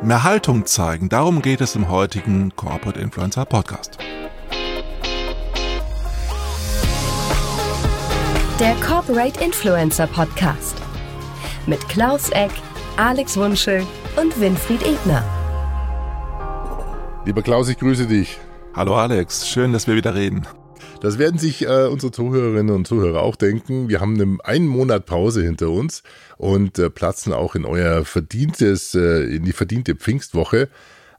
Mehr Haltung zeigen, darum geht es im heutigen Corporate Influencer Podcast. Der Corporate Influencer Podcast mit Klaus Eck, Alex Wunschel und Winfried Ebner. Lieber Klaus, ich grüße dich. Hallo Alex, schön, dass wir wieder reden. Das werden sich äh, unsere Zuhörerinnen und Zuhörer auch denken. Wir haben eine, einen Monat Pause hinter uns und äh, platzen auch in euer verdientes, äh, in die verdiente Pfingstwoche.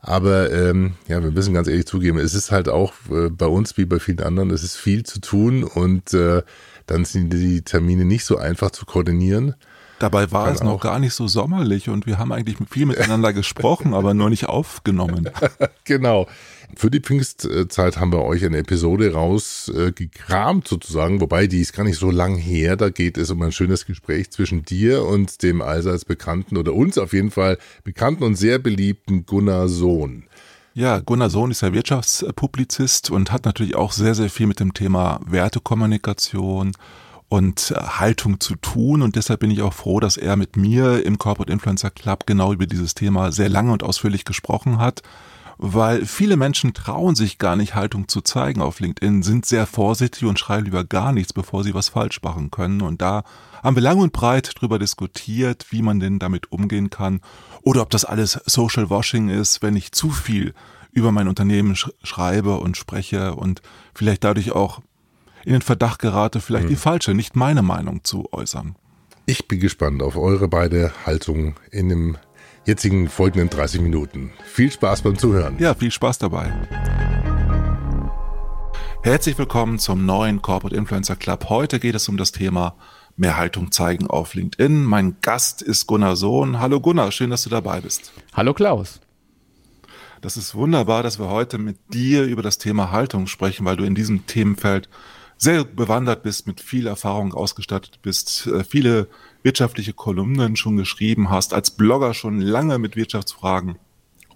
Aber ähm, ja, wir müssen ganz ehrlich zugeben, es ist halt auch äh, bei uns wie bei vielen anderen, es ist viel zu tun und äh, dann sind die Termine nicht so einfach zu koordinieren. Dabei war Kann es noch gar nicht so sommerlich und wir haben eigentlich viel miteinander gesprochen, aber nur nicht aufgenommen. genau. Für die Pfingstzeit haben wir euch eine Episode rausgekramt sozusagen, wobei die ist gar nicht so lang her. Da geht es um ein schönes Gespräch zwischen dir und dem allseits bekannten oder uns auf jeden Fall bekannten und sehr beliebten Gunnar Sohn. Ja, Gunnar Sohn ist ja Wirtschaftspublizist und hat natürlich auch sehr, sehr viel mit dem Thema Wertekommunikation und Haltung zu tun. Und deshalb bin ich auch froh, dass er mit mir im Corporate Influencer Club genau über dieses Thema sehr lange und ausführlich gesprochen hat weil viele Menschen trauen sich gar nicht, Haltung zu zeigen auf LinkedIn, sind sehr vorsichtig und schreiben lieber gar nichts, bevor sie was falsch machen können. Und da haben wir lang und breit drüber diskutiert, wie man denn damit umgehen kann oder ob das alles Social Washing ist, wenn ich zu viel über mein Unternehmen sch schreibe und spreche und vielleicht dadurch auch in den Verdacht gerate, vielleicht hm. die falsche, nicht meine Meinung zu äußern. Ich bin gespannt auf eure beide Haltungen in dem jetzigen folgenden 30 Minuten. Viel Spaß beim Zuhören. Ja, viel Spaß dabei. Herzlich willkommen zum neuen Corporate Influencer Club. Heute geht es um das Thema mehr Haltung zeigen auf LinkedIn. Mein Gast ist Gunnar Sohn. Hallo Gunnar, schön, dass du dabei bist. Hallo Klaus. Das ist wunderbar, dass wir heute mit dir über das Thema Haltung sprechen, weil du in diesem Themenfeld sehr bewandert bist, mit viel Erfahrung ausgestattet bist, äh, viele wirtschaftliche Kolumnen schon geschrieben hast, als Blogger schon lange mit Wirtschaftsfragen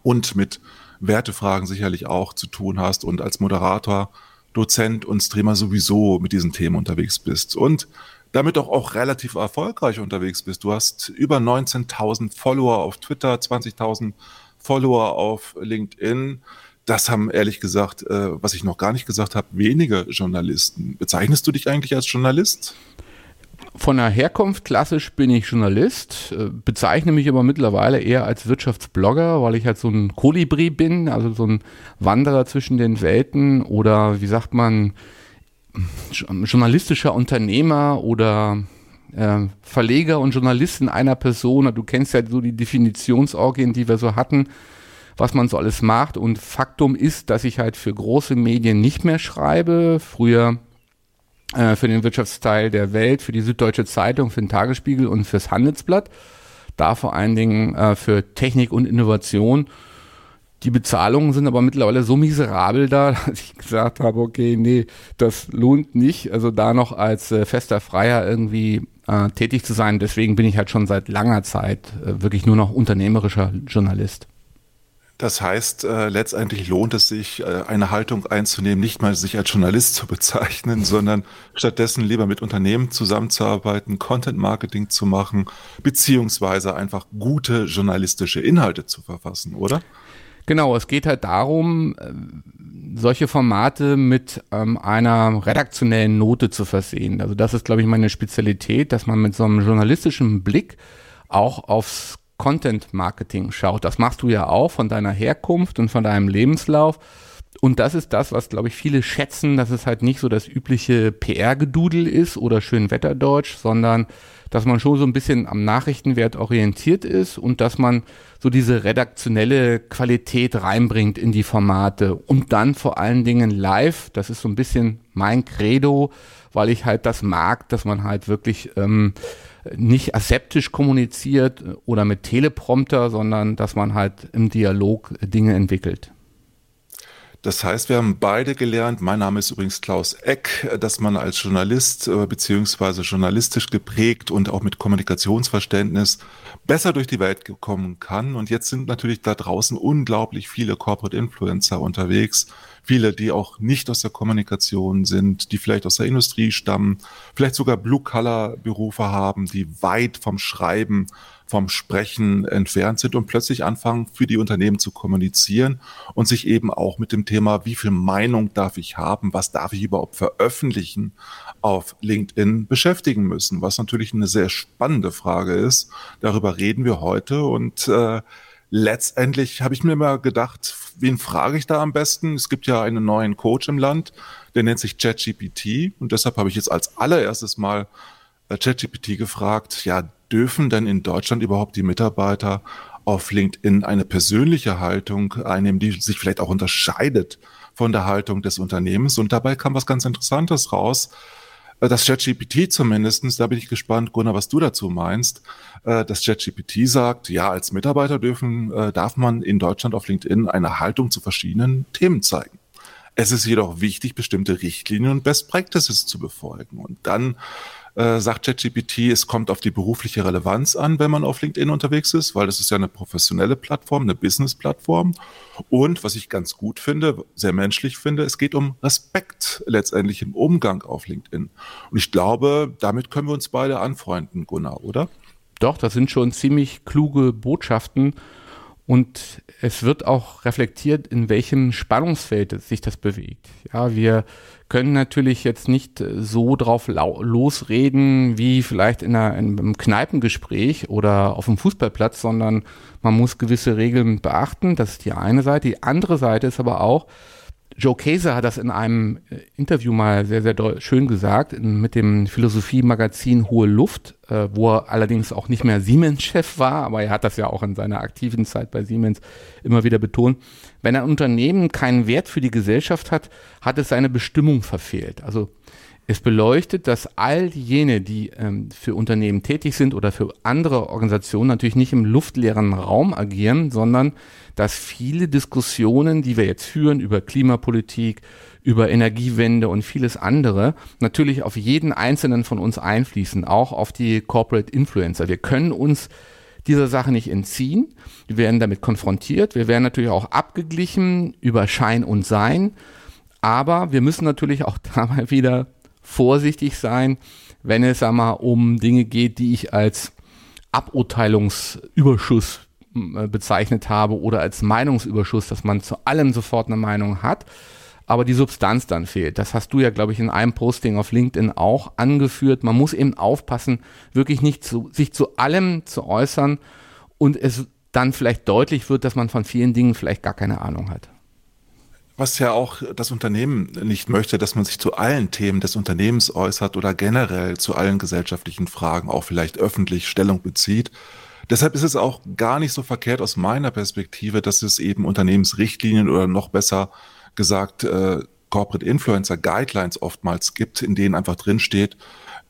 und mit Wertefragen sicherlich auch zu tun hast und als Moderator, Dozent und Streamer sowieso mit diesen Themen unterwegs bist und damit auch, auch relativ erfolgreich unterwegs bist. Du hast über 19.000 Follower auf Twitter, 20.000 Follower auf LinkedIn. Das haben ehrlich gesagt, äh, was ich noch gar nicht gesagt habe, wenige Journalisten. Bezeichnest du dich eigentlich als Journalist? Von der Herkunft klassisch bin ich Journalist, äh, bezeichne mich aber mittlerweile eher als Wirtschaftsblogger, weil ich halt so ein Kolibri bin, also so ein Wanderer zwischen den Welten oder wie sagt man, journalistischer Unternehmer oder äh, Verleger und Journalist in einer Person. Du kennst ja so die Definitionsorgien, die wir so hatten, was man so alles macht. Und Faktum ist, dass ich halt für große Medien nicht mehr schreibe. Früher äh, für den Wirtschaftsteil der Welt, für die Süddeutsche Zeitung, für den Tagesspiegel und fürs Handelsblatt. Da vor allen Dingen äh, für Technik und Innovation. Die Bezahlungen sind aber mittlerweile so miserabel da, dass ich gesagt habe, okay, nee, das lohnt nicht. Also da noch als äh, fester Freier irgendwie äh, tätig zu sein. Deswegen bin ich halt schon seit langer Zeit äh, wirklich nur noch unternehmerischer Journalist. Das heißt, äh, letztendlich lohnt es sich, äh, eine Haltung einzunehmen, nicht mal sich als Journalist zu bezeichnen, sondern stattdessen lieber mit Unternehmen zusammenzuarbeiten, Content Marketing zu machen, beziehungsweise einfach gute journalistische Inhalte zu verfassen, oder? Genau, es geht halt darum, äh, solche Formate mit ähm, einer redaktionellen Note zu versehen. Also das ist, glaube ich, meine Spezialität, dass man mit so einem journalistischen Blick auch aufs Content Marketing schaut. Das machst du ja auch von deiner Herkunft und von deinem Lebenslauf. Und das ist das, was, glaube ich, viele schätzen, dass es halt nicht so das übliche PR-Gedudel ist oder Schönwetterdeutsch, sondern dass man schon so ein bisschen am Nachrichtenwert orientiert ist und dass man so diese redaktionelle Qualität reinbringt in die Formate und dann vor allen Dingen live. Das ist so ein bisschen mein Credo, weil ich halt das mag, dass man halt wirklich ähm, nicht aseptisch kommuniziert oder mit Teleprompter, sondern dass man halt im Dialog Dinge entwickelt. Das heißt, wir haben beide gelernt, mein Name ist übrigens Klaus Eck, dass man als Journalist äh, beziehungsweise journalistisch geprägt und auch mit Kommunikationsverständnis besser durch die Welt kommen kann. Und jetzt sind natürlich da draußen unglaublich viele Corporate Influencer unterwegs, viele, die auch nicht aus der Kommunikation sind, die vielleicht aus der Industrie stammen, vielleicht sogar Blue-Color-Berufe haben, die weit vom Schreiben vom Sprechen entfernt sind und plötzlich anfangen, für die Unternehmen zu kommunizieren und sich eben auch mit dem Thema, wie viel Meinung darf ich haben, was darf ich überhaupt veröffentlichen, auf LinkedIn beschäftigen müssen, was natürlich eine sehr spannende Frage ist. Darüber reden wir heute und äh, letztendlich habe ich mir mal gedacht, wen frage ich da am besten? Es gibt ja einen neuen Coach im Land, der nennt sich ChatGPT und deshalb habe ich jetzt als allererstes mal äh, ChatGPT gefragt, ja, dürfen denn in Deutschland überhaupt die Mitarbeiter auf LinkedIn eine persönliche Haltung einnehmen, die sich vielleicht auch unterscheidet von der Haltung des Unternehmens? Und dabei kam was ganz Interessantes raus. Äh, das ChatGPT zumindestens, da bin ich gespannt, Gunnar, was du dazu meinst. Äh, das ChatGPT sagt, ja, als Mitarbeiter dürfen, darf man in Deutschland auf LinkedIn eine Haltung zu verschiedenen Themen zeigen. Es ist jedoch wichtig, bestimmte Richtlinien und Best Practices zu befolgen. Und dann äh, sagt ChatGPT, es kommt auf die berufliche Relevanz an, wenn man auf LinkedIn unterwegs ist, weil das ist ja eine professionelle Plattform, eine Business-Plattform. Und was ich ganz gut finde, sehr menschlich finde, es geht um Respekt letztendlich im Umgang auf LinkedIn. Und ich glaube, damit können wir uns beide anfreunden, Gunnar, oder? Doch, das sind schon ziemlich kluge Botschaften. Und es wird auch reflektiert, in welchem Spannungsfeld sich das bewegt. Ja, wir können natürlich jetzt nicht so drauf losreden wie vielleicht in, einer, in einem Kneipengespräch oder auf dem Fußballplatz, sondern man muss gewisse Regeln beachten. Das ist die eine Seite. Die andere Seite ist aber auch, Joe Kaiser hat das in einem äh, Interview mal sehr, sehr schön gesagt, mit dem Philosophie-Magazin Hohe Luft, äh, wo er allerdings auch nicht mehr Siemens-Chef war, aber er hat das ja auch in seiner aktiven Zeit bei Siemens immer wieder betont. Wenn ein Unternehmen keinen Wert für die Gesellschaft hat, hat es seine Bestimmung verfehlt. Also es beleuchtet, dass all jene, die ähm, für Unternehmen tätig sind oder für andere Organisationen natürlich nicht im luftleeren Raum agieren, sondern dass viele Diskussionen, die wir jetzt führen über Klimapolitik, über Energiewende und vieles andere, natürlich auf jeden einzelnen von uns einfließen, auch auf die Corporate Influencer. Wir können uns dieser Sache nicht entziehen. Wir werden damit konfrontiert. Wir werden natürlich auch abgeglichen über Schein und Sein. Aber wir müssen natürlich auch dabei wieder vorsichtig sein, wenn es einmal um Dinge geht, die ich als Aburteilungsüberschuss äh, bezeichnet habe oder als Meinungsüberschuss, dass man zu allem sofort eine Meinung hat, aber die Substanz dann fehlt. Das hast du ja, glaube ich, in einem Posting auf LinkedIn auch angeführt. Man muss eben aufpassen, wirklich nicht zu, sich zu allem zu äußern und es dann vielleicht deutlich wird, dass man von vielen Dingen vielleicht gar keine Ahnung hat was ja auch das Unternehmen nicht möchte, dass man sich zu allen Themen des Unternehmens äußert oder generell zu allen gesellschaftlichen Fragen auch vielleicht öffentlich Stellung bezieht. Deshalb ist es auch gar nicht so verkehrt aus meiner Perspektive, dass es eben Unternehmensrichtlinien oder noch besser gesagt äh, Corporate Influencer Guidelines oftmals gibt, in denen einfach drinsteht,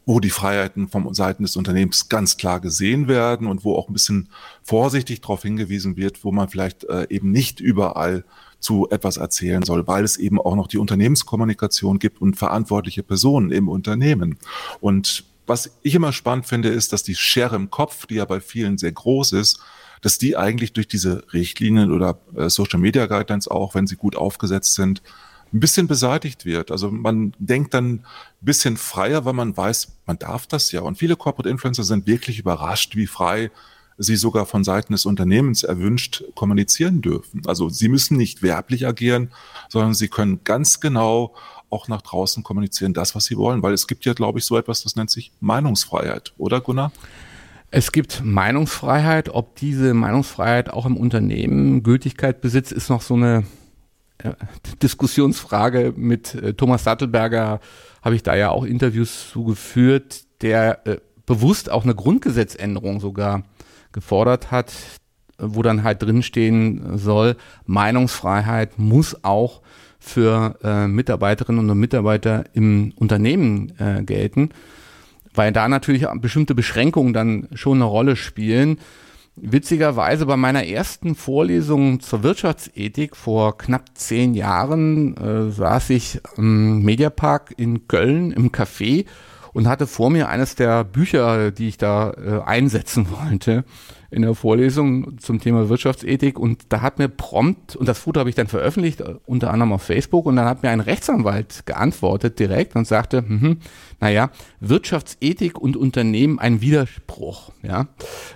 wo die Freiheiten vom Seiten des Unternehmens ganz klar gesehen werden und wo auch ein bisschen vorsichtig darauf hingewiesen wird, wo man vielleicht äh, eben nicht überall zu etwas erzählen soll, weil es eben auch noch die Unternehmenskommunikation gibt und verantwortliche Personen im Unternehmen. Und was ich immer spannend finde, ist, dass die Schere im Kopf, die ja bei vielen sehr groß ist, dass die eigentlich durch diese Richtlinien oder äh, Social Media Guidelines auch, wenn sie gut aufgesetzt sind, ein bisschen beseitigt wird. Also man denkt dann ein bisschen freier, weil man weiß, man darf das ja. Und viele Corporate Influencer sind wirklich überrascht, wie frei sie sogar von Seiten des Unternehmens erwünscht kommunizieren dürfen. Also sie müssen nicht werblich agieren, sondern sie können ganz genau auch nach draußen kommunizieren, das, was sie wollen. Weil es gibt ja, glaube ich, so etwas, das nennt sich Meinungsfreiheit, oder Gunnar? Es gibt Meinungsfreiheit. Ob diese Meinungsfreiheit auch im Unternehmen Gültigkeit besitzt, ist noch so eine äh, Diskussionsfrage. Mit äh, Thomas Sattelberger habe ich da ja auch Interviews zugeführt, der äh, bewusst auch eine Grundgesetzänderung sogar gefordert hat, wo dann halt drinstehen soll, Meinungsfreiheit muss auch für äh, Mitarbeiterinnen und Mitarbeiter im Unternehmen äh, gelten, weil da natürlich bestimmte Beschränkungen dann schon eine Rolle spielen. Witzigerweise bei meiner ersten Vorlesung zur Wirtschaftsethik vor knapp zehn Jahren äh, saß ich im Mediapark in Köln im Café und hatte vor mir eines der Bücher, die ich da äh, einsetzen wollte in der Vorlesung zum Thema Wirtschaftsethik und da hat mir prompt, und das Foto habe ich dann veröffentlicht, äh, unter anderem auf Facebook, und dann hat mir ein Rechtsanwalt geantwortet direkt und sagte, hm, naja, Wirtschaftsethik und Unternehmen ein Widerspruch. Ja?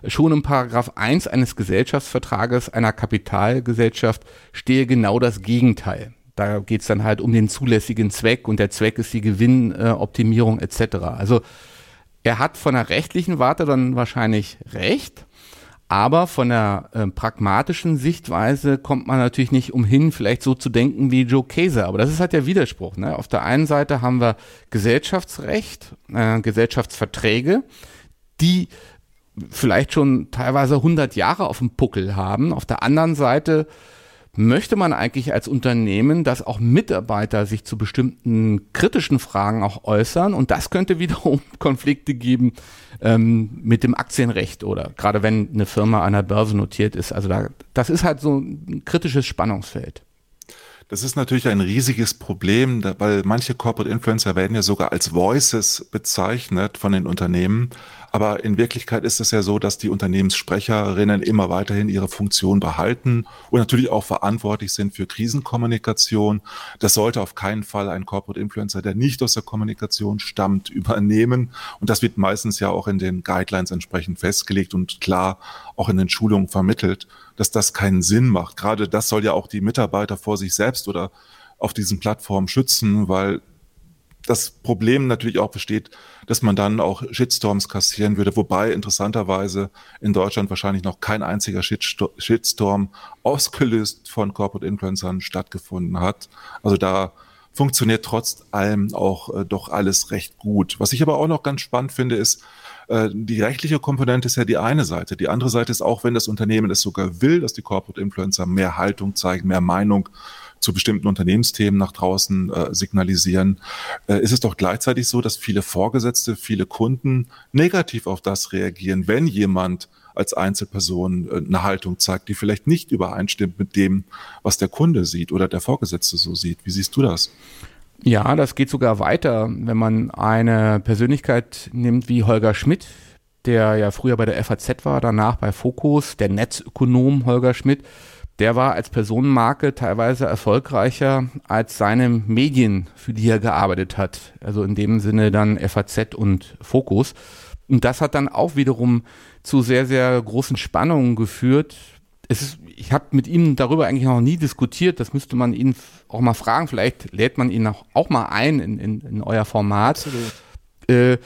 Schon im Paragraph 1 eines Gesellschaftsvertrages einer Kapitalgesellschaft stehe genau das Gegenteil. Da geht es dann halt um den zulässigen Zweck und der Zweck ist die Gewinnoptimierung äh, etc. Also er hat von der rechtlichen Warte dann wahrscheinlich recht, aber von der äh, pragmatischen Sichtweise kommt man natürlich nicht umhin, vielleicht so zu denken wie Joe Kaiser. Aber das ist halt der Widerspruch. Ne? Auf der einen Seite haben wir Gesellschaftsrecht, äh, Gesellschaftsverträge, die vielleicht schon teilweise 100 Jahre auf dem Puckel haben. Auf der anderen Seite möchte man eigentlich als Unternehmen, dass auch Mitarbeiter sich zu bestimmten kritischen Fragen auch äußern und das könnte wiederum Konflikte geben ähm, mit dem Aktienrecht oder gerade wenn eine Firma an der Börse notiert ist. Also da, das ist halt so ein kritisches Spannungsfeld. Das ist natürlich ein riesiges Problem, weil manche Corporate Influencer werden ja sogar als Voices bezeichnet von den Unternehmen. Aber in Wirklichkeit ist es ja so, dass die Unternehmenssprecherinnen immer weiterhin ihre Funktion behalten und natürlich auch verantwortlich sind für Krisenkommunikation. Das sollte auf keinen Fall ein Corporate Influencer, der nicht aus der Kommunikation stammt, übernehmen. Und das wird meistens ja auch in den Guidelines entsprechend festgelegt und klar auch in den Schulungen vermittelt, dass das keinen Sinn macht. Gerade das soll ja auch die Mitarbeiter vor sich selbst oder auf diesen Plattformen schützen, weil das Problem natürlich auch besteht, dass man dann auch Shitstorms kassieren würde, wobei interessanterweise in Deutschland wahrscheinlich noch kein einziger Shitstorm ausgelöst von Corporate Influencern stattgefunden hat. Also da funktioniert trotz allem auch äh, doch alles recht gut. Was ich aber auch noch ganz spannend finde, ist, äh, die rechtliche Komponente ist ja die eine Seite. Die andere Seite ist auch, wenn das Unternehmen es sogar will, dass die Corporate Influencer mehr Haltung zeigen, mehr Meinung zu bestimmten Unternehmensthemen nach draußen äh, signalisieren, äh, ist es doch gleichzeitig so, dass viele Vorgesetzte, viele Kunden negativ auf das reagieren, wenn jemand als Einzelperson äh, eine Haltung zeigt, die vielleicht nicht übereinstimmt mit dem, was der Kunde sieht oder der Vorgesetzte so sieht. Wie siehst du das? Ja, das geht sogar weiter, wenn man eine Persönlichkeit nimmt wie Holger Schmidt, der ja früher bei der FAZ war, danach bei Focus, der Netzökonom Holger Schmidt der war als Personenmarke teilweise erfolgreicher als seine Medien, für die er gearbeitet hat. Also in dem Sinne dann FAZ und Fokus. Und das hat dann auch wiederum zu sehr, sehr großen Spannungen geführt. Es ist, ich habe mit ihm darüber eigentlich noch nie diskutiert. Das müsste man ihn auch mal fragen. Vielleicht lädt man ihn auch, auch mal ein in, in, in euer Format. Absolut. Äh,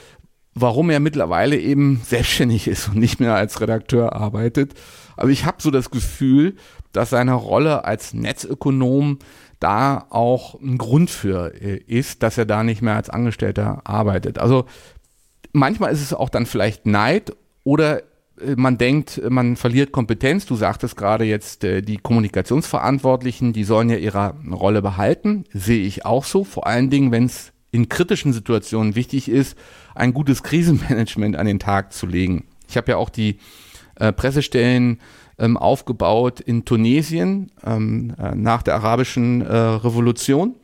warum er mittlerweile eben selbstständig ist und nicht mehr als Redakteur arbeitet. Aber ich habe so das Gefühl, dass seine Rolle als Netzökonom da auch ein Grund für äh, ist, dass er da nicht mehr als Angestellter arbeitet. Also manchmal ist es auch dann vielleicht Neid oder äh, man denkt, man verliert Kompetenz. Du sagtest gerade jetzt, äh, die Kommunikationsverantwortlichen, die sollen ja ihre Rolle behalten. Sehe ich auch so. Vor allen Dingen, wenn es in kritischen Situationen wichtig ist, ein gutes Krisenmanagement an den Tag zu legen. Ich habe ja auch die äh, Pressestellen ähm, aufgebaut in Tunesien ähm, äh, nach der arabischen äh, Revolution.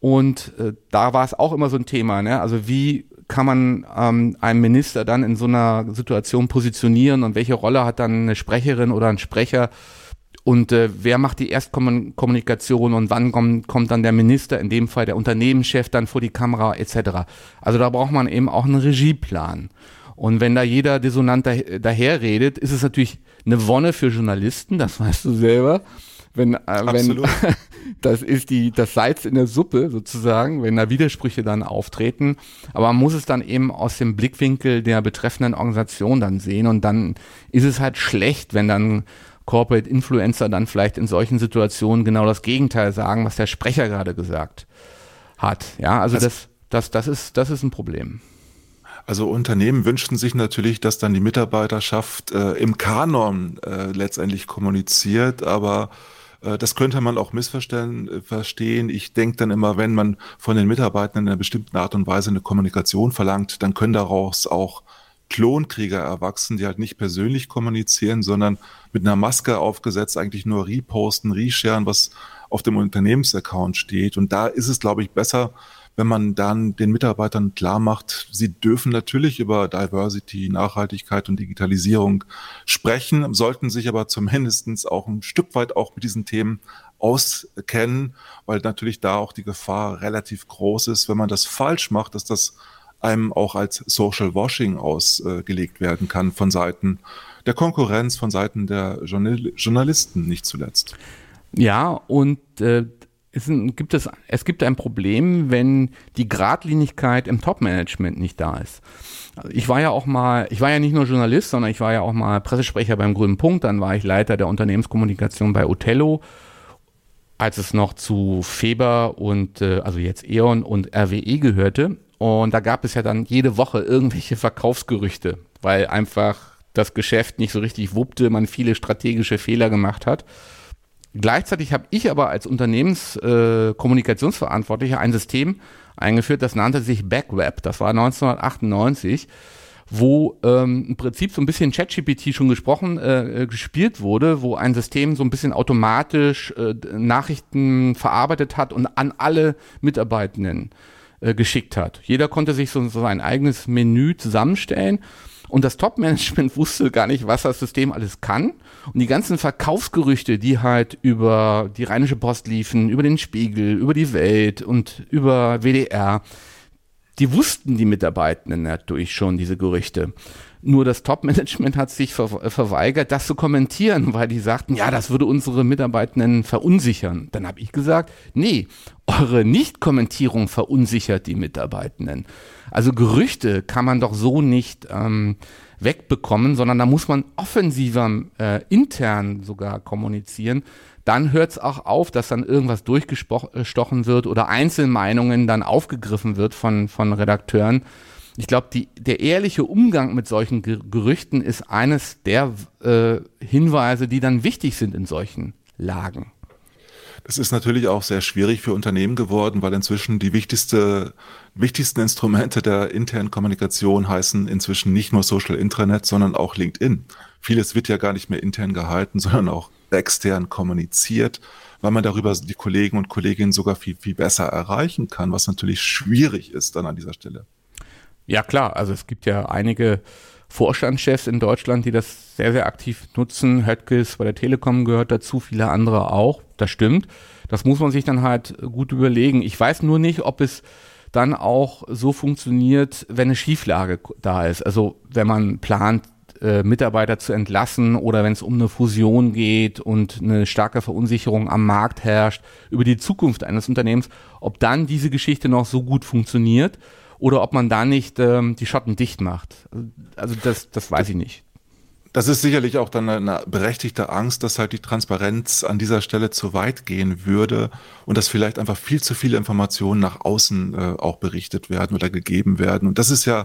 Und äh, da war es auch immer so ein Thema. Ne? Also wie kann man ähm, einen Minister dann in so einer Situation positionieren und welche Rolle hat dann eine Sprecherin oder ein Sprecher? Und äh, wer macht die Erstkommunikation und wann kommt, kommt dann der Minister, in dem Fall der Unternehmenschef, dann vor die Kamera etc. Also da braucht man eben auch einen Regieplan. Und wenn da jeder dissonant daherredet, ist es natürlich eine Wonne für Journalisten, das weißt du selber. Wenn, äh, wenn das ist die, das Salz in der Suppe sozusagen, wenn da Widersprüche dann auftreten. Aber man muss es dann eben aus dem Blickwinkel der betreffenden Organisation dann sehen und dann ist es halt schlecht, wenn dann Corporate Influencer dann vielleicht in solchen Situationen genau das Gegenteil sagen, was der Sprecher gerade gesagt hat. Ja, also, also das, das, das ist, das ist ein Problem. Also Unternehmen wünschten sich natürlich, dass dann die Mitarbeiterschaft äh, im Kanon äh, letztendlich kommuniziert, aber äh, das könnte man auch missverstehen. Äh. Ich denke dann immer, wenn man von den Mitarbeitern in einer bestimmten Art und Weise eine Kommunikation verlangt, dann können daraus auch Klonkrieger erwachsen, die halt nicht persönlich kommunizieren, sondern mit einer Maske aufgesetzt eigentlich nur reposten, resharen, was auf dem Unternehmensaccount steht. Und da ist es, glaube ich, besser, wenn man dann den Mitarbeitern klar macht, sie dürfen natürlich über Diversity, Nachhaltigkeit und Digitalisierung sprechen, sollten sich aber zumindestens auch ein Stück weit auch mit diesen Themen auskennen, weil natürlich da auch die Gefahr relativ groß ist, wenn man das falsch macht, dass das einem auch als Social Washing ausgelegt werden kann von Seiten der Konkurrenz, von Seiten der Journalisten nicht zuletzt. Ja, und äh, es, gibt es, es gibt ein Problem, wenn die Gradlinigkeit im Top-Management nicht da ist. Ich war ja auch mal, ich war ja nicht nur Journalist, sondern ich war ja auch mal Pressesprecher beim Grünen Punkt, dann war ich Leiter der Unternehmenskommunikation bei Othello, als es noch zu Feber und, äh, also jetzt E.ON und RWE gehörte. Und da gab es ja dann jede Woche irgendwelche Verkaufsgerüchte, weil einfach das Geschäft nicht so richtig wuppte, man viele strategische Fehler gemacht hat. Gleichzeitig habe ich aber als Unternehmenskommunikationsverantwortlicher äh, ein System eingeführt, das nannte sich Backweb. Das war 1998 wo ähm, im Prinzip so ein bisschen ChatGPT schon gesprochen, äh, äh, gespielt wurde, wo ein System so ein bisschen automatisch äh, Nachrichten verarbeitet hat und an alle Mitarbeitenden äh, geschickt hat. Jeder konnte sich so, so sein eigenes Menü zusammenstellen und das Top-Management wusste gar nicht, was das System alles kann. Und die ganzen Verkaufsgerüchte, die halt über die Rheinische Post liefen, über den Spiegel, über die Welt und über WDR, die wussten die Mitarbeitenden natürlich schon, diese Gerüchte. Nur das Top-Management hat sich ver verweigert, das zu kommentieren, weil die sagten, ja, das würde unsere Mitarbeitenden verunsichern. Dann habe ich gesagt, nee, eure Nicht-Kommentierung verunsichert die Mitarbeitenden. Also Gerüchte kann man doch so nicht ähm, wegbekommen, sondern da muss man offensiver äh, intern sogar kommunizieren. Dann hört es auch auf, dass dann irgendwas durchgestochen wird oder Einzelmeinungen dann aufgegriffen wird von, von Redakteuren. Ich glaube, der ehrliche Umgang mit solchen Gerüchten ist eines der äh, Hinweise, die dann wichtig sind in solchen Lagen. Das ist natürlich auch sehr schwierig für Unternehmen geworden, weil inzwischen die wichtigste, wichtigsten Instrumente der internen Kommunikation heißen inzwischen nicht nur Social Intranet, sondern auch LinkedIn. Vieles wird ja gar nicht mehr intern gehalten, sondern auch extern kommuniziert, weil man darüber die Kollegen und Kolleginnen sogar viel, viel besser erreichen kann, was natürlich schwierig ist dann an dieser Stelle. Ja, klar. Also es gibt ja einige Vorstandschefs in Deutschland, die das sehr, sehr aktiv nutzen. Höttges bei der Telekom gehört dazu, viele andere auch. Das stimmt. Das muss man sich dann halt gut überlegen. Ich weiß nur nicht, ob es dann auch so funktioniert, wenn eine Schieflage da ist. Also wenn man plant, äh, Mitarbeiter zu entlassen oder wenn es um eine Fusion geht und eine starke Verunsicherung am Markt herrscht über die Zukunft eines Unternehmens, ob dann diese Geschichte noch so gut funktioniert oder ob man da nicht ähm, die Schotten dicht macht. Also das, das weiß ich nicht. Das ist sicherlich auch dann eine berechtigte Angst, dass halt die Transparenz an dieser Stelle zu weit gehen würde und dass vielleicht einfach viel zu viele Informationen nach außen äh, auch berichtet werden oder gegeben werden. Und das ist ja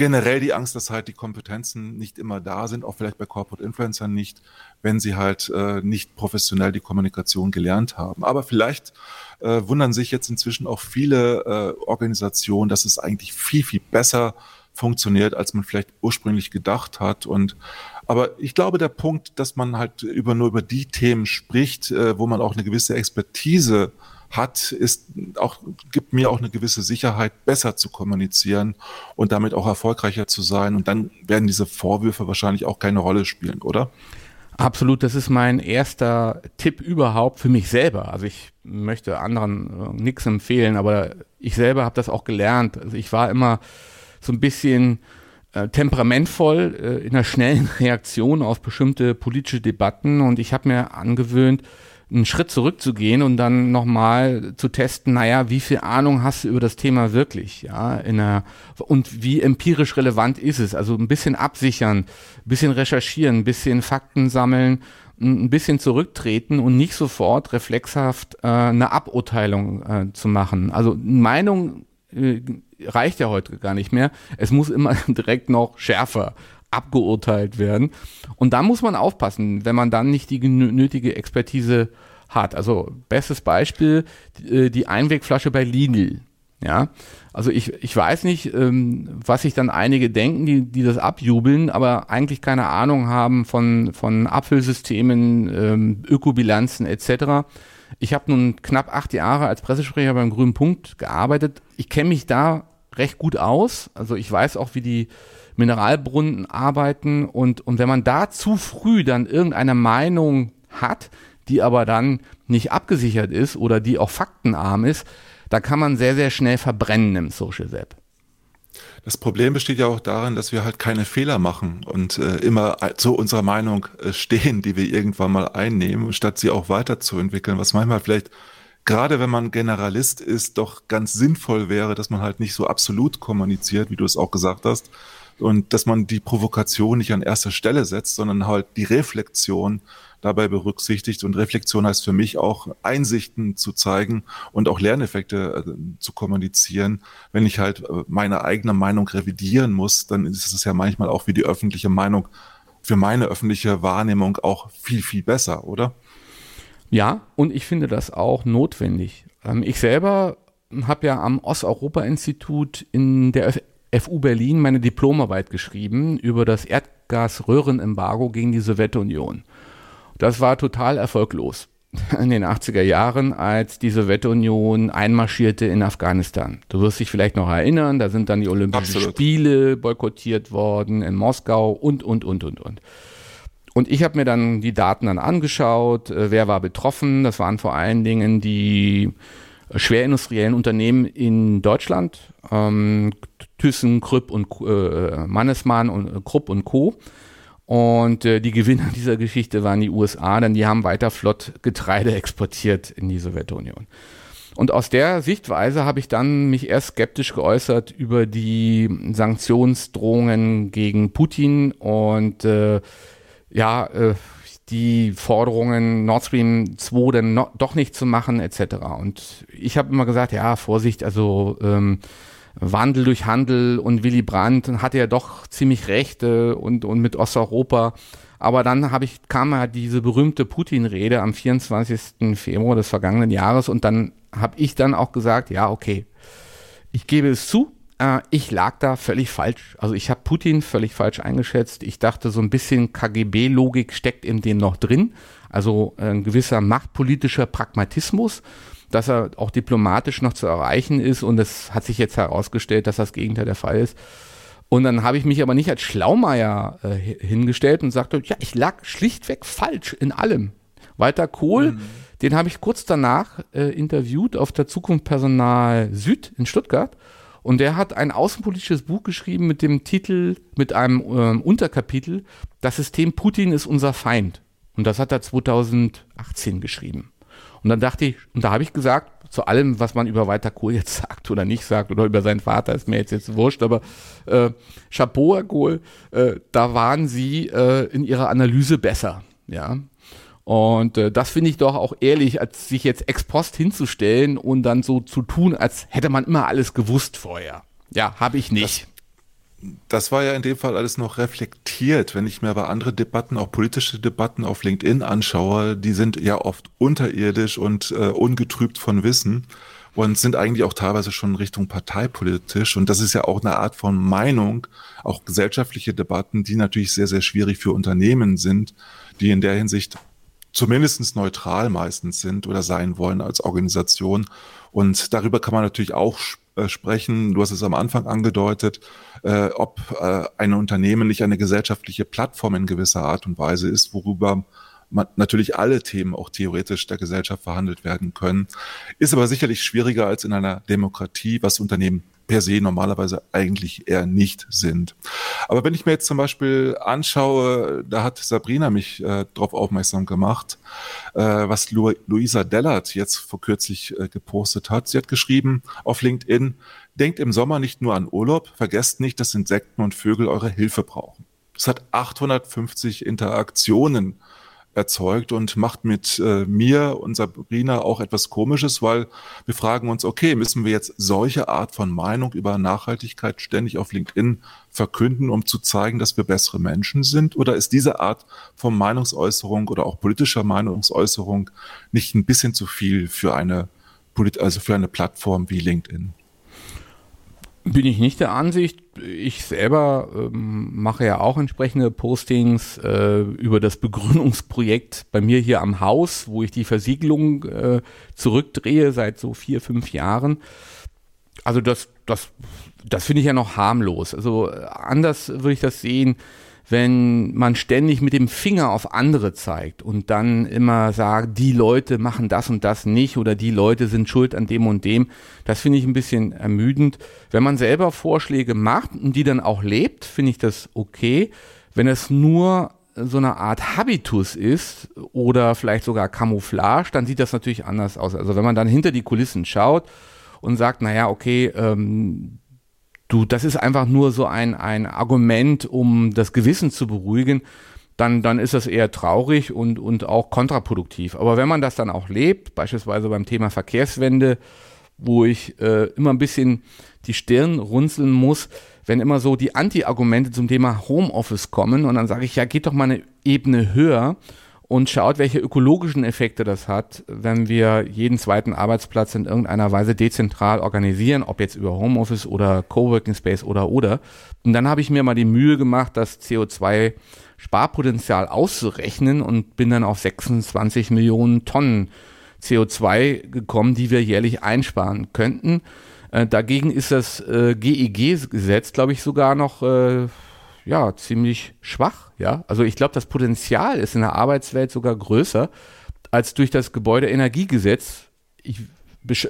generell die Angst, dass halt die Kompetenzen nicht immer da sind, auch vielleicht bei Corporate Influencern nicht, wenn sie halt äh, nicht professionell die Kommunikation gelernt haben. Aber vielleicht äh, wundern sich jetzt inzwischen auch viele äh, Organisationen, dass es eigentlich viel, viel besser funktioniert, als man vielleicht ursprünglich gedacht hat. Und aber ich glaube, der Punkt, dass man halt über nur über die Themen spricht, äh, wo man auch eine gewisse Expertise hat, ist auch, gibt mir auch eine gewisse Sicherheit, besser zu kommunizieren und damit auch erfolgreicher zu sein. Und dann werden diese Vorwürfe wahrscheinlich auch keine Rolle spielen, oder? Absolut, das ist mein erster Tipp überhaupt für mich selber. Also ich möchte anderen äh, nichts empfehlen, aber ich selber habe das auch gelernt. Also ich war immer so ein bisschen äh, temperamentvoll äh, in einer schnellen Reaktion auf bestimmte politische Debatten und ich habe mir angewöhnt, einen Schritt zurückzugehen und dann nochmal zu testen, naja, wie viel Ahnung hast du über das Thema wirklich, ja, in einer, und wie empirisch relevant ist es? Also ein bisschen absichern, ein bisschen recherchieren, ein bisschen Fakten sammeln, ein bisschen zurücktreten und nicht sofort reflexhaft äh, eine Aburteilung äh, zu machen. Also Meinung äh, reicht ja heute gar nicht mehr. Es muss immer direkt noch schärfer abgeurteilt werden. Und da muss man aufpassen, wenn man dann nicht die nötige Expertise hat. Also bestes Beispiel, äh, die Einwegflasche bei Lidl. Ja, also ich, ich weiß nicht, ähm, was sich dann einige denken, die, die das abjubeln, aber eigentlich keine Ahnung haben von, von Abfüllsystemen, ähm, Ökobilanzen etc. Ich habe nun knapp acht Jahre als Pressesprecher beim Grünen Punkt gearbeitet. Ich kenne mich da recht gut aus. Also ich weiß auch, wie die Mineralbrunnen arbeiten und, und wenn man da zu früh dann irgendeine Meinung hat, die aber dann nicht abgesichert ist oder die auch faktenarm ist, da kann man sehr, sehr schnell verbrennen im Social Web. Das Problem besteht ja auch darin, dass wir halt keine Fehler machen und äh, immer zu unserer Meinung äh, stehen, die wir irgendwann mal einnehmen, statt sie auch weiterzuentwickeln, was manchmal vielleicht gerade wenn man Generalist ist, doch ganz sinnvoll wäre, dass man halt nicht so absolut kommuniziert, wie du es auch gesagt hast, und dass man die Provokation nicht an erster Stelle setzt, sondern halt die Reflexion dabei berücksichtigt. Und Reflexion heißt für mich auch Einsichten zu zeigen und auch Lerneffekte äh, zu kommunizieren. Wenn ich halt äh, meine eigene Meinung revidieren muss, dann ist es ja manchmal auch wie die öffentliche Meinung für meine öffentliche Wahrnehmung auch viel, viel besser, oder? Ja, und ich finde das auch notwendig. Ähm, ich selber habe ja am Osteuropa-Institut in der FU Berlin meine Diplomarbeit geschrieben über das Erdgasröhrenembargo gegen die Sowjetunion. Das war total erfolglos in den 80er Jahren, als die Sowjetunion einmarschierte in Afghanistan. Du wirst dich vielleicht noch erinnern, da sind dann die Olympischen Absolut. Spiele boykottiert worden in Moskau und, und, und, und, und. Und ich habe mir dann die Daten dann angeschaut, äh, wer war betroffen. Das waren vor allen Dingen die schwerindustriellen Unternehmen in Deutschland, ähm, Thyssen, Krüpp und äh, Mannesmann und äh, Krupp und Co. Und äh, die Gewinner dieser Geschichte waren die USA, denn die haben weiter flott Getreide exportiert in die Sowjetunion. Und aus der Sichtweise habe ich dann mich erst skeptisch geäußert über die Sanktionsdrohungen gegen Putin und äh, ja, äh, die Forderungen Nord Stream 2 dann no, doch nicht zu machen etc. Und ich habe immer gesagt, ja, Vorsicht, also ähm, Wandel durch Handel und Willy Brandt hatte ja doch ziemlich recht äh, und, und mit Osteuropa. Aber dann habe ich, kam ja diese berühmte Putin-Rede am 24. Februar des vergangenen Jahres und dann habe ich dann auch gesagt, ja, okay, ich gebe es zu, äh, ich lag da völlig falsch. Also ich habe Putin völlig falsch eingeschätzt. Ich dachte, so ein bisschen KGB-Logik steckt in dem noch drin. Also äh, ein gewisser machtpolitischer Pragmatismus dass er auch diplomatisch noch zu erreichen ist und es hat sich jetzt herausgestellt, dass das Gegenteil der Fall ist. Und dann habe ich mich aber nicht als Schlaumeier äh, hingestellt und sagte, ja, ich lag schlichtweg falsch in allem. Walter Kohl, mhm. den habe ich kurz danach äh, interviewt auf der Zukunft Personal Süd in Stuttgart. Und der hat ein außenpolitisches Buch geschrieben mit dem Titel, mit einem ähm, Unterkapitel, Das System Putin ist unser Feind. Und das hat er 2018 geschrieben. Und dann dachte ich, und da habe ich gesagt, zu allem, was man über Walter Kohl jetzt sagt oder nicht sagt oder über seinen Vater, ist mir jetzt, jetzt wurscht, aber äh, Chapeau, Herr Kohl, äh, da waren Sie äh, in Ihrer Analyse besser, ja. Und äh, das finde ich doch auch ehrlich, als sich jetzt ex post hinzustellen und dann so zu tun, als hätte man immer alles gewusst vorher. Ja, habe ich nicht das war ja in dem Fall alles noch reflektiert. Wenn ich mir aber andere Debatten, auch politische Debatten auf LinkedIn anschaue, die sind ja oft unterirdisch und äh, ungetrübt von Wissen und sind eigentlich auch teilweise schon Richtung parteipolitisch. Und das ist ja auch eine Art von Meinung, auch gesellschaftliche Debatten, die natürlich sehr, sehr schwierig für Unternehmen sind, die in der Hinsicht zumindestens neutral meistens sind oder sein wollen als Organisation. Und darüber kann man natürlich auch äh, sprechen. Du hast es am Anfang angedeutet, äh, ob äh, ein Unternehmen nicht eine gesellschaftliche Plattform in gewisser Art und Weise ist, worüber man, natürlich alle Themen auch theoretisch der Gesellschaft verhandelt werden können. Ist aber sicherlich schwieriger als in einer Demokratie, was Unternehmen per se normalerweise eigentlich eher nicht sind. Aber wenn ich mir jetzt zum Beispiel anschaue, da hat Sabrina mich äh, darauf aufmerksam gemacht, äh, was Lu Luisa Dellert jetzt vor kürzlich äh, gepostet hat. Sie hat geschrieben auf LinkedIn, denkt im Sommer nicht nur an Urlaub, vergesst nicht, dass Insekten und Vögel eure Hilfe brauchen. Es hat 850 Interaktionen erzeugt und macht mit äh, mir und Sabrina auch etwas Komisches, weil wir fragen uns, okay, müssen wir jetzt solche Art von Meinung über Nachhaltigkeit ständig auf LinkedIn verkünden, um zu zeigen, dass wir bessere Menschen sind? Oder ist diese Art von Meinungsäußerung oder auch politischer Meinungsäußerung nicht ein bisschen zu viel für eine, also für eine Plattform wie LinkedIn? Bin ich nicht der Ansicht. Ich selber ähm, mache ja auch entsprechende Postings äh, über das Begrünungsprojekt bei mir hier am Haus, wo ich die Versiegelung äh, zurückdrehe seit so vier, fünf Jahren. Also das, das, das finde ich ja noch harmlos. Also anders würde ich das sehen wenn man ständig mit dem Finger auf andere zeigt und dann immer sagt, die Leute machen das und das nicht oder die Leute sind schuld an dem und dem, das finde ich ein bisschen ermüdend. Wenn man selber Vorschläge macht und die dann auch lebt, finde ich das okay. Wenn es nur so eine Art Habitus ist oder vielleicht sogar Camouflage, dann sieht das natürlich anders aus. Also wenn man dann hinter die Kulissen schaut und sagt, naja, okay, ähm, du, das ist einfach nur so ein, ein Argument, um das Gewissen zu beruhigen, dann, dann ist das eher traurig und, und auch kontraproduktiv. Aber wenn man das dann auch lebt, beispielsweise beim Thema Verkehrswende, wo ich äh, immer ein bisschen die Stirn runzeln muss, wenn immer so die Anti-Argumente zum Thema Homeoffice kommen und dann sage ich, ja, geht doch mal eine Ebene höher und schaut, welche ökologischen Effekte das hat, wenn wir jeden zweiten Arbeitsplatz in irgendeiner Weise dezentral organisieren, ob jetzt über Homeoffice oder Coworking Space oder oder. Und dann habe ich mir mal die Mühe gemacht, das CO2 Sparpotenzial auszurechnen und bin dann auf 26 Millionen Tonnen CO2 gekommen, die wir jährlich einsparen könnten. Äh, dagegen ist das äh, GEG-Gesetz, glaube ich, sogar noch äh, ja, ziemlich schwach. Ja? Also ich glaube, das Potenzial ist in der Arbeitswelt sogar größer als durch das Gebäudeenergiegesetz. Ich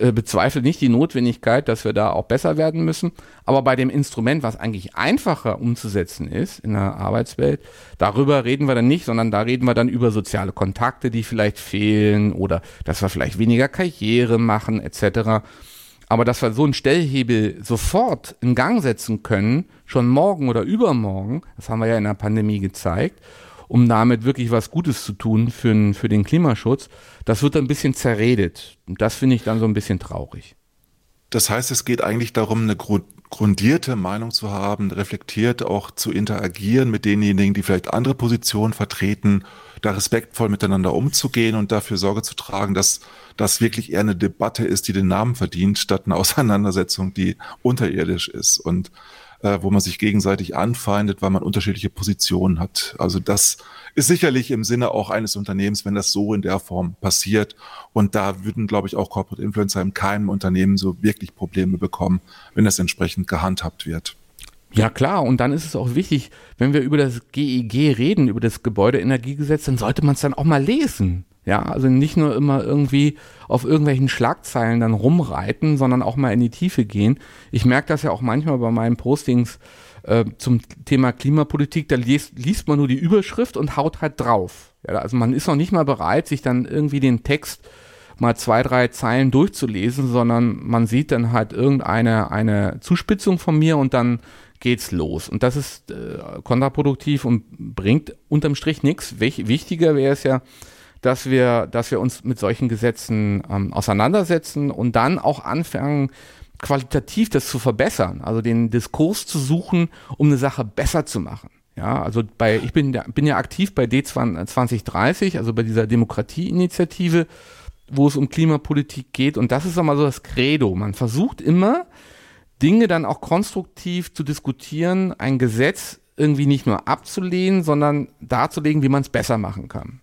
äh, bezweifle nicht die Notwendigkeit, dass wir da auch besser werden müssen. Aber bei dem Instrument, was eigentlich einfacher umzusetzen ist in der Arbeitswelt, darüber reden wir dann nicht, sondern da reden wir dann über soziale Kontakte, die vielleicht fehlen oder dass wir vielleicht weniger Karriere machen etc. Aber dass wir so einen Stellhebel sofort in Gang setzen können, schon morgen oder übermorgen, das haben wir ja in der Pandemie gezeigt, um damit wirklich was Gutes zu tun für, für den Klimaschutz, das wird ein bisschen zerredet. Und das finde ich dann so ein bisschen traurig. Das heißt, es geht eigentlich darum, eine grundierte Meinung zu haben, reflektiert auch zu interagieren mit denjenigen, die vielleicht andere Positionen vertreten, da respektvoll miteinander umzugehen und dafür Sorge zu tragen, dass das wirklich eher eine Debatte ist, die den Namen verdient, statt eine Auseinandersetzung, die unterirdisch ist und äh, wo man sich gegenseitig anfeindet, weil man unterschiedliche Positionen hat. Also das ist sicherlich im Sinne auch eines Unternehmens, wenn das so in der Form passiert. Und da würden, glaube ich, auch Corporate Influencer in keinem Unternehmen so wirklich Probleme bekommen, wenn das entsprechend gehandhabt wird. Ja klar, und dann ist es auch wichtig, wenn wir über das GEG reden, über das Gebäudeenergiegesetz, dann sollte man es dann auch mal lesen. Ja, also nicht nur immer irgendwie auf irgendwelchen Schlagzeilen dann rumreiten, sondern auch mal in die Tiefe gehen. Ich merke das ja auch manchmal bei meinen Postings äh, zum Thema Klimapolitik, da liest, liest man nur die Überschrift und haut halt drauf. Ja, also man ist noch nicht mal bereit, sich dann irgendwie den Text mal zwei, drei Zeilen durchzulesen, sondern man sieht dann halt irgendeine eine Zuspitzung von mir und dann geht's los. Und das ist äh, kontraproduktiv und bringt unterm Strich nichts. Wichtiger wäre es ja, dass wir, dass wir uns mit solchen Gesetzen ähm, auseinandersetzen und dann auch anfangen, qualitativ das zu verbessern, also den Diskurs zu suchen, um eine Sache besser zu machen. Ja, also bei, ich bin, bin ja aktiv bei D2030, also bei dieser Demokratieinitiative, wo es um Klimapolitik geht. Und das ist einmal so das Credo. Man versucht immer, Dinge dann auch konstruktiv zu diskutieren, ein Gesetz irgendwie nicht nur abzulehnen, sondern darzulegen, wie man es besser machen kann.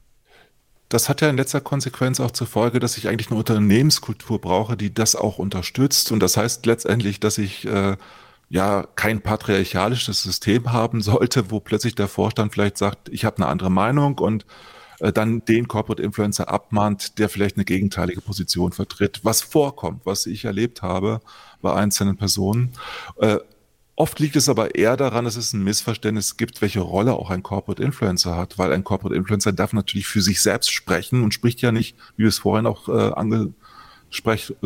Das hat ja in letzter Konsequenz auch zur Folge, dass ich eigentlich eine Unternehmenskultur brauche, die das auch unterstützt. Und das heißt letztendlich, dass ich äh, ja kein patriarchalisches System haben sollte, wo plötzlich der Vorstand vielleicht sagt, ich habe eine andere Meinung und äh, dann den Corporate Influencer abmahnt, der vielleicht eine gegenteilige Position vertritt, was vorkommt, was ich erlebt habe bei einzelnen Personen. Äh, oft liegt es aber eher daran, dass es ein Missverständnis gibt, welche Rolle auch ein Corporate Influencer hat, weil ein Corporate Influencer darf natürlich für sich selbst sprechen und spricht ja nicht, wie wir es vorhin auch äh,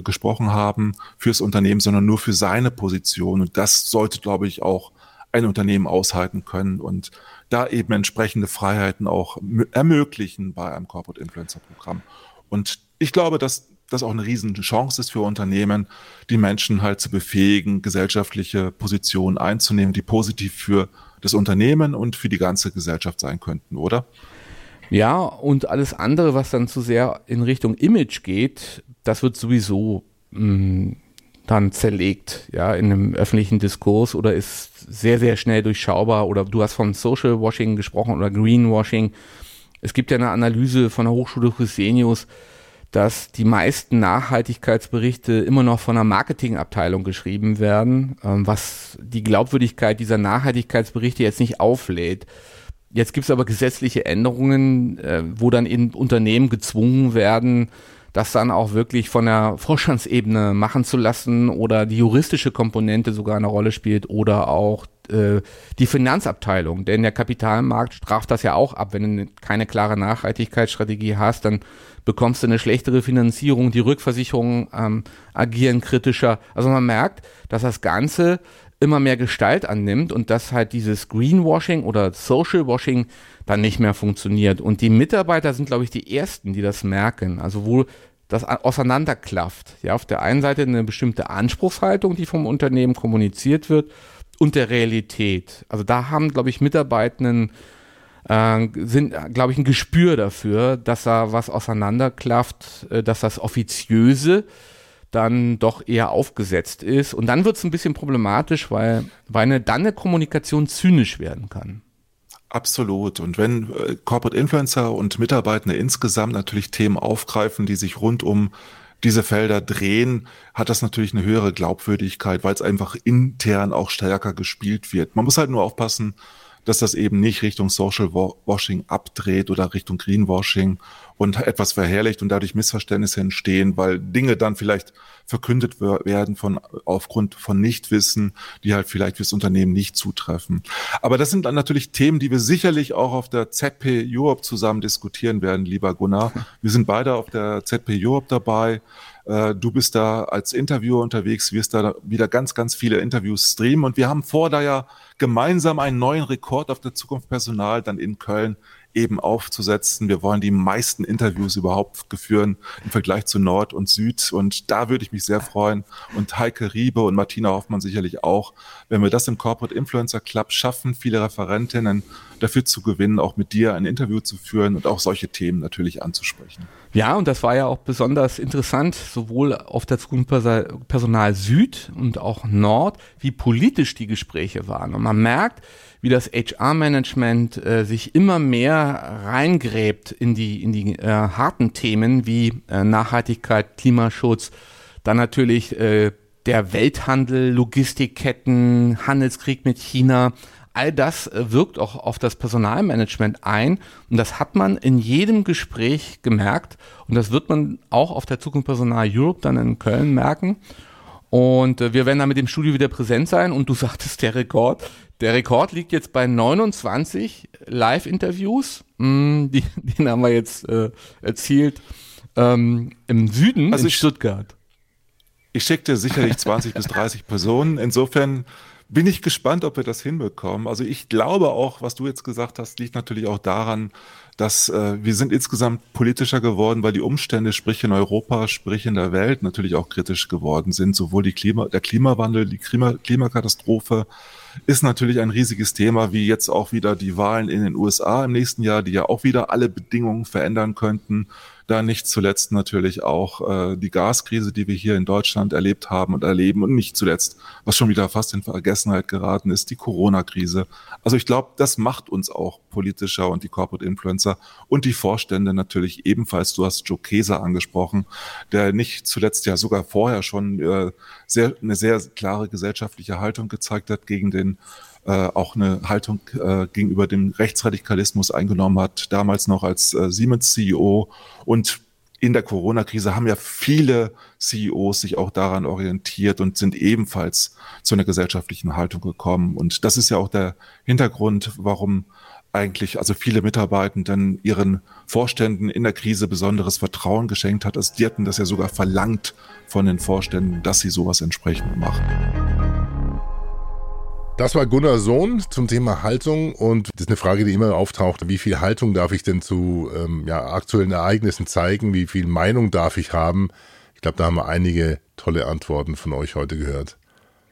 gesprochen haben, fürs Unternehmen, sondern nur für seine Position. Und das sollte, glaube ich, auch ein Unternehmen aushalten können und da eben entsprechende Freiheiten auch ermöglichen bei einem Corporate Influencer Programm. Und ich glaube, dass das auch eine riesen Chance ist für Unternehmen, die Menschen halt zu befähigen, gesellschaftliche Positionen einzunehmen, die positiv für das Unternehmen und für die ganze Gesellschaft sein könnten, oder? Ja, und alles andere, was dann zu sehr in Richtung Image geht, das wird sowieso mh, mm, dann zerlegt, ja, in einem öffentlichen Diskurs oder ist sehr, sehr schnell durchschaubar oder du hast von Social Washing gesprochen oder Greenwashing. Es gibt ja eine Analyse von der Hochschule Fresenius, dass die meisten Nachhaltigkeitsberichte immer noch von einer Marketingabteilung geschrieben werden, ähm, was die Glaubwürdigkeit dieser Nachhaltigkeitsberichte jetzt nicht auflädt. Jetzt gibt es aber gesetzliche Änderungen, äh, wo dann in Unternehmen gezwungen werden, das dann auch wirklich von der Vorstandsebene machen zu lassen oder die juristische Komponente sogar eine Rolle spielt oder auch äh, die Finanzabteilung. Denn der Kapitalmarkt straft das ja auch ab. Wenn du keine klare Nachhaltigkeitsstrategie hast, dann bekommst du eine schlechtere Finanzierung, die Rückversicherungen ähm, agieren kritischer. Also man merkt, dass das Ganze immer mehr Gestalt annimmt und dass halt dieses Greenwashing oder Social Washing dann nicht mehr funktioniert. Und die Mitarbeiter sind, glaube ich, die ersten, die das merken. Also wo das auseinanderklafft. Ja, auf der einen Seite eine bestimmte Anspruchshaltung, die vom Unternehmen kommuniziert wird, und der Realität. Also da haben, glaube ich, Mitarbeitenden äh, sind, glaube ich, ein Gespür dafür, dass da was auseinanderklafft, äh, dass das Offiziöse dann doch eher aufgesetzt ist. Und dann wird es ein bisschen problematisch, weil, weil eine, dann eine Kommunikation zynisch werden kann. Absolut. Und wenn äh, Corporate Influencer und Mitarbeitende insgesamt natürlich Themen aufgreifen, die sich rund um diese Felder drehen, hat das natürlich eine höhere Glaubwürdigkeit, weil es einfach intern auch stärker gespielt wird. Man muss halt nur aufpassen, dass das eben nicht Richtung Social Washing abdreht oder Richtung Greenwashing und etwas verherrlicht und dadurch Missverständnisse entstehen, weil Dinge dann vielleicht verkündet werden von aufgrund von Nichtwissen, die halt vielleicht fürs Unternehmen nicht zutreffen. Aber das sind dann natürlich Themen, die wir sicherlich auch auf der ZP Europe zusammen diskutieren werden, lieber Gunnar. Wir sind beide auf der ZP Europe dabei. Äh, du bist da als Interviewer unterwegs, wirst da wieder ganz, ganz viele Interviews streamen und wir haben vor, da ja gemeinsam einen neuen Rekord auf der Zukunft Personal dann in Köln eben aufzusetzen. Wir wollen die meisten Interviews überhaupt geführen im Vergleich zu Nord und Süd. Und da würde ich mich sehr freuen. Und Heike Riebe und Martina Hoffmann sicherlich auch, wenn wir das im Corporate Influencer Club schaffen, viele Referentinnen dafür zu gewinnen, auch mit dir ein Interview zu führen und auch solche Themen natürlich anzusprechen. Ja, und das war ja auch besonders interessant, sowohl auf der Zukunft Personal Süd und auch Nord, wie politisch die Gespräche waren. Und man merkt, wie das HR-Management äh, sich immer mehr reingräbt in die, in die äh, harten Themen wie äh, Nachhaltigkeit, Klimaschutz, dann natürlich äh, der Welthandel, Logistikketten, Handelskrieg mit China. All das äh, wirkt auch auf das Personalmanagement ein und das hat man in jedem Gespräch gemerkt und das wird man auch auf der Zukunft Personal Europe dann in Köln merken. Und äh, wir werden da mit dem Studio wieder präsent sein und du sagtest der Rekord. Der Rekord liegt jetzt bei 29 Live-Interviews. Mm, die, den haben wir jetzt äh, erzielt ähm, im Süden also in ich, Stuttgart. Ich schickte sicherlich 20 bis 30 Personen. Insofern bin ich gespannt, ob wir das hinbekommen. Also ich glaube auch, was du jetzt gesagt hast, liegt natürlich auch daran, dass äh, wir sind insgesamt politischer geworden, weil die Umstände, sprich in Europa, sprich in der Welt, natürlich auch kritisch geworden sind. Sowohl die Klima, der Klimawandel, die Klima, Klimakatastrophe ist natürlich ein riesiges Thema, wie jetzt auch wieder die Wahlen in den USA im nächsten Jahr, die ja auch wieder alle Bedingungen verändern könnten da nicht zuletzt natürlich auch äh, die Gaskrise, die wir hier in Deutschland erlebt haben und erleben und nicht zuletzt, was schon wieder fast in Vergessenheit geraten ist, die Corona-Krise. Also ich glaube, das macht uns auch politischer und die Corporate Influencer und die Vorstände natürlich ebenfalls. Du hast Joe Keser angesprochen, der nicht zuletzt ja sogar vorher schon äh, sehr, eine sehr klare gesellschaftliche Haltung gezeigt hat gegen den auch eine Haltung äh, gegenüber dem Rechtsradikalismus eingenommen hat, damals noch als äh, Siemens-CEO. Und in der Corona-Krise haben ja viele CEOs sich auch daran orientiert und sind ebenfalls zu einer gesellschaftlichen Haltung gekommen. Und das ist ja auch der Hintergrund, warum eigentlich also viele Mitarbeitenden ihren Vorständen in der Krise besonderes Vertrauen geschenkt hat. Also die hatten das ja sogar verlangt von den Vorständen, dass sie sowas entsprechend machen. Das war Gunnar Sohn zum Thema Haltung und das ist eine Frage, die immer auftaucht. Wie viel Haltung darf ich denn zu ähm, ja, aktuellen Ereignissen zeigen? Wie viel Meinung darf ich haben? Ich glaube, da haben wir einige tolle Antworten von euch heute gehört.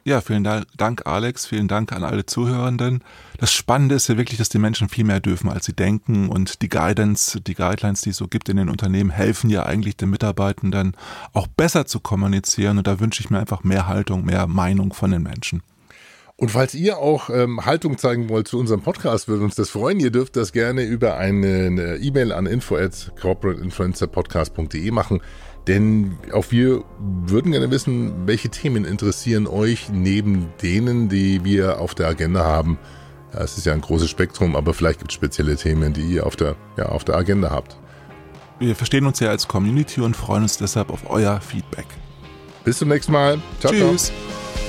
Ja, vielen Dank, Alex. Vielen Dank an alle Zuhörenden. Das Spannende ist ja wirklich, dass die Menschen viel mehr dürfen, als sie denken. Und die Guidance, die Guidelines, die es so gibt in den Unternehmen, helfen ja eigentlich den Mitarbeitenden auch besser zu kommunizieren. Und da wünsche ich mir einfach mehr Haltung, mehr Meinung von den Menschen. Und falls ihr auch ähm, Haltung zeigen wollt zu unserem Podcast, würde uns das freuen. Ihr dürft das gerne über eine E-Mail an info at corporateinfluencerpodcast.de machen. Denn auch wir würden gerne wissen, welche Themen interessieren euch neben denen, die wir auf der Agenda haben. Es ist ja ein großes Spektrum, aber vielleicht gibt es spezielle Themen, die ihr auf der, ja, auf der Agenda habt. Wir verstehen uns ja als Community und freuen uns deshalb auf euer Feedback. Bis zum nächsten Mal. Ciao, Tschüss. Ciao.